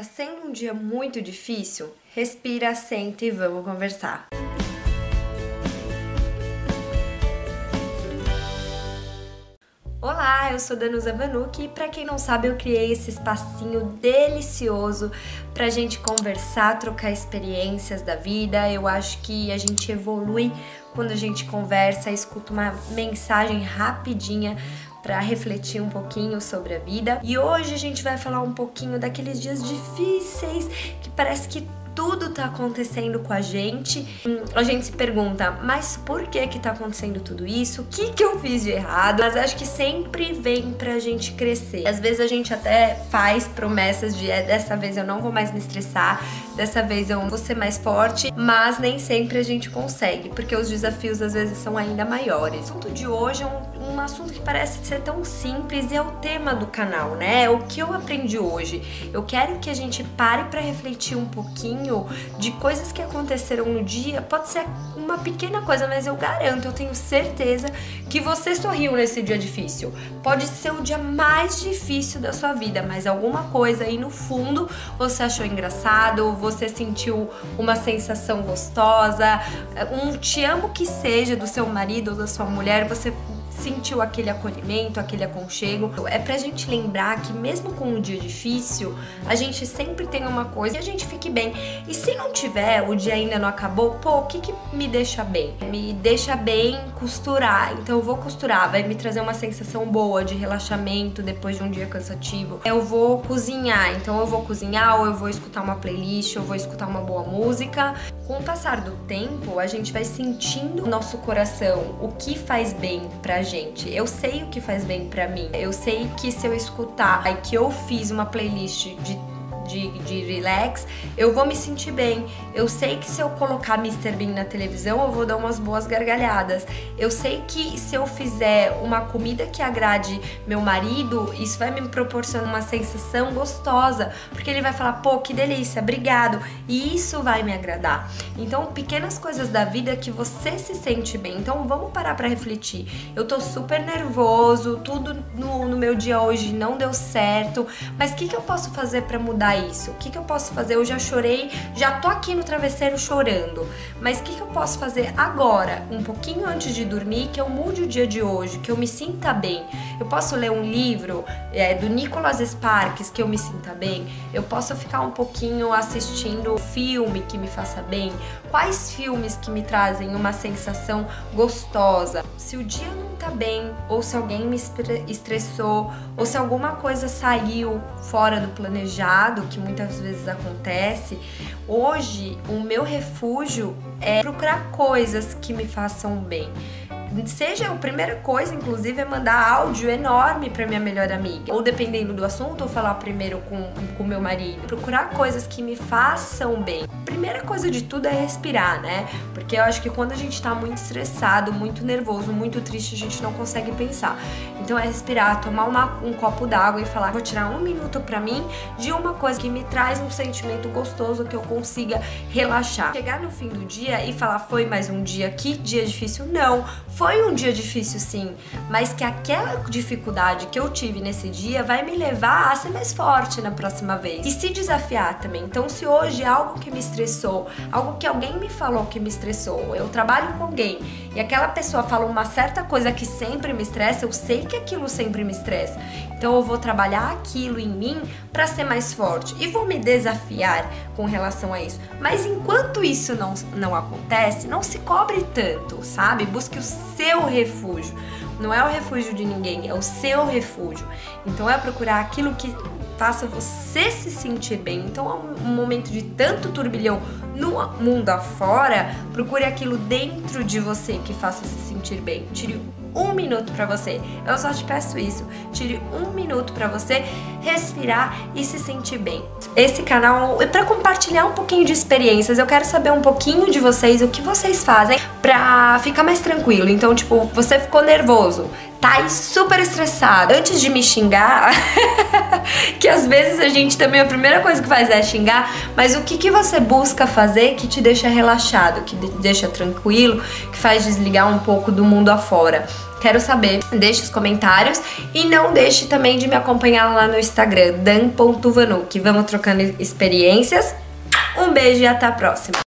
Tá sendo um dia muito difícil? Respira, senta e vamos conversar. Olá, eu sou Danusa Vanucci e para quem não sabe, eu criei esse espacinho delicioso pra gente conversar, trocar experiências da vida. Eu acho que a gente evolui quando a gente conversa, escuta uma mensagem rapidinha para refletir um pouquinho sobre a vida. E hoje a gente vai falar um pouquinho daqueles dias difíceis que parece que tudo tá acontecendo com a gente. Hum, a gente se pergunta, mas por que que tá acontecendo tudo isso? O que que eu fiz de errado? Mas acho que sempre vem pra gente crescer. Às vezes a gente até faz promessas de é, dessa vez eu não vou mais me estressar, dessa vez eu vou ser mais forte, mas nem sempre a gente consegue, porque os desafios às vezes são ainda maiores. O assunto de hoje é um, um assunto que parece ser tão simples e é o tema do canal, né? É o que eu aprendi hoje. Eu quero que a gente pare para refletir um pouquinho de coisas que aconteceram no dia, pode ser uma pequena coisa, mas eu garanto, eu tenho certeza que você sorriu nesse dia difícil. Pode ser o dia mais difícil da sua vida, mas alguma coisa aí no fundo você achou engraçado, você sentiu uma sensação gostosa, um te amo que seja do seu marido ou da sua mulher, você sentiu aquele acolhimento, aquele aconchego. É pra gente lembrar que mesmo com um dia difícil, a gente sempre tem uma coisa e a gente fique bem. E se não tiver, o dia ainda não acabou, pô, o que que me deixa bem? Me deixa bem costurar. Então eu vou costurar, vai me trazer uma sensação boa de relaxamento depois de um dia cansativo. Eu vou cozinhar, então eu vou cozinhar ou eu vou escutar uma playlist, ou vou escutar uma boa música. Com o passar do tempo, a gente vai sentindo o nosso coração, o que faz bem pra gente. Eu sei o que faz bem para mim. Eu sei que se eu escutar, aí que eu fiz uma playlist de de, de relax, eu vou me sentir bem. Eu sei que se eu colocar Mr. Bean na televisão, eu vou dar umas boas gargalhadas. Eu sei que se eu fizer uma comida que agrade meu marido, isso vai me proporcionar uma sensação gostosa, porque ele vai falar, pô, que delícia, obrigado. E isso vai me agradar. Então, pequenas coisas da vida que você se sente bem. Então, vamos parar para refletir. Eu tô super nervoso, tudo no, no meu dia hoje não deu certo, mas o que, que eu posso fazer para mudar isso? O que, que eu posso fazer? Eu já chorei, já tô aqui no travesseiro chorando, mas o que, que eu posso fazer agora, um pouquinho antes de dormir, que eu mude o dia de hoje, que eu me sinta bem? Eu posso ler um livro é, do Nicholas Sparks que eu me sinta bem? Eu posso ficar um pouquinho assistindo filme que me faça bem? Quais filmes que me trazem uma sensação gostosa? Se o dia não tá bem, ou se alguém me estressou, ou se alguma coisa saiu fora do planejado, que muitas vezes acontece, hoje o meu refúgio é procurar coisas que me façam bem seja a primeira coisa, inclusive, é mandar áudio enorme para minha melhor amiga. Ou dependendo do assunto, ou falar primeiro com o meu marido. Procurar coisas que me façam bem. Primeira coisa de tudo é respirar, né? Porque eu acho que quando a gente tá muito estressado, muito nervoso, muito triste, a gente não consegue pensar. Então é respirar, tomar uma, um copo d'água e falar, vou tirar um minuto para mim de uma coisa que me traz um sentimento gostoso que eu consiga relaxar. Chegar no fim do dia e falar, foi mais um dia, que dia difícil? Não, foi um dia difícil sim, mas que aquela dificuldade que eu tive nesse dia vai me levar a ser mais forte na próxima vez e se desafiar também. Então, se hoje é algo que me estressou, algo que alguém me falou que me estressou, eu trabalho com alguém e aquela pessoa fala uma certa coisa que sempre me estressa, eu sei que aquilo sempre me estressa. Então, eu vou trabalhar aquilo em mim para ser mais forte e vou me desafiar com relação a isso. Mas enquanto isso não, não acontece, não se cobre tanto, sabe? Busque o seu refúgio. Não é o refúgio de ninguém, é o seu refúgio. Então é procurar aquilo que faça você se sentir bem. Então é um momento de tanto turbilhão no mundo afora, procure aquilo dentro de você que faça se sentir bem. Tire um minuto para você. Eu só te peço isso. Tire um minuto para você respirar e se sentir bem. Esse canal é para compartilhar um pouquinho de experiências. Eu quero saber um pouquinho de vocês, o que vocês fazem para ficar mais tranquilo. Então, tipo, você ficou nervoso tá super estressado, antes de me xingar, que às vezes a gente também a primeira coisa que faz é xingar, mas o que, que você busca fazer que te deixa relaxado, que te deixa tranquilo, que faz desligar um pouco do mundo afora? Quero saber, deixe os comentários e não deixe também de me acompanhar lá no Instagram, dan.vanuc. Vamos trocando experiências. Um beijo e até a próxima!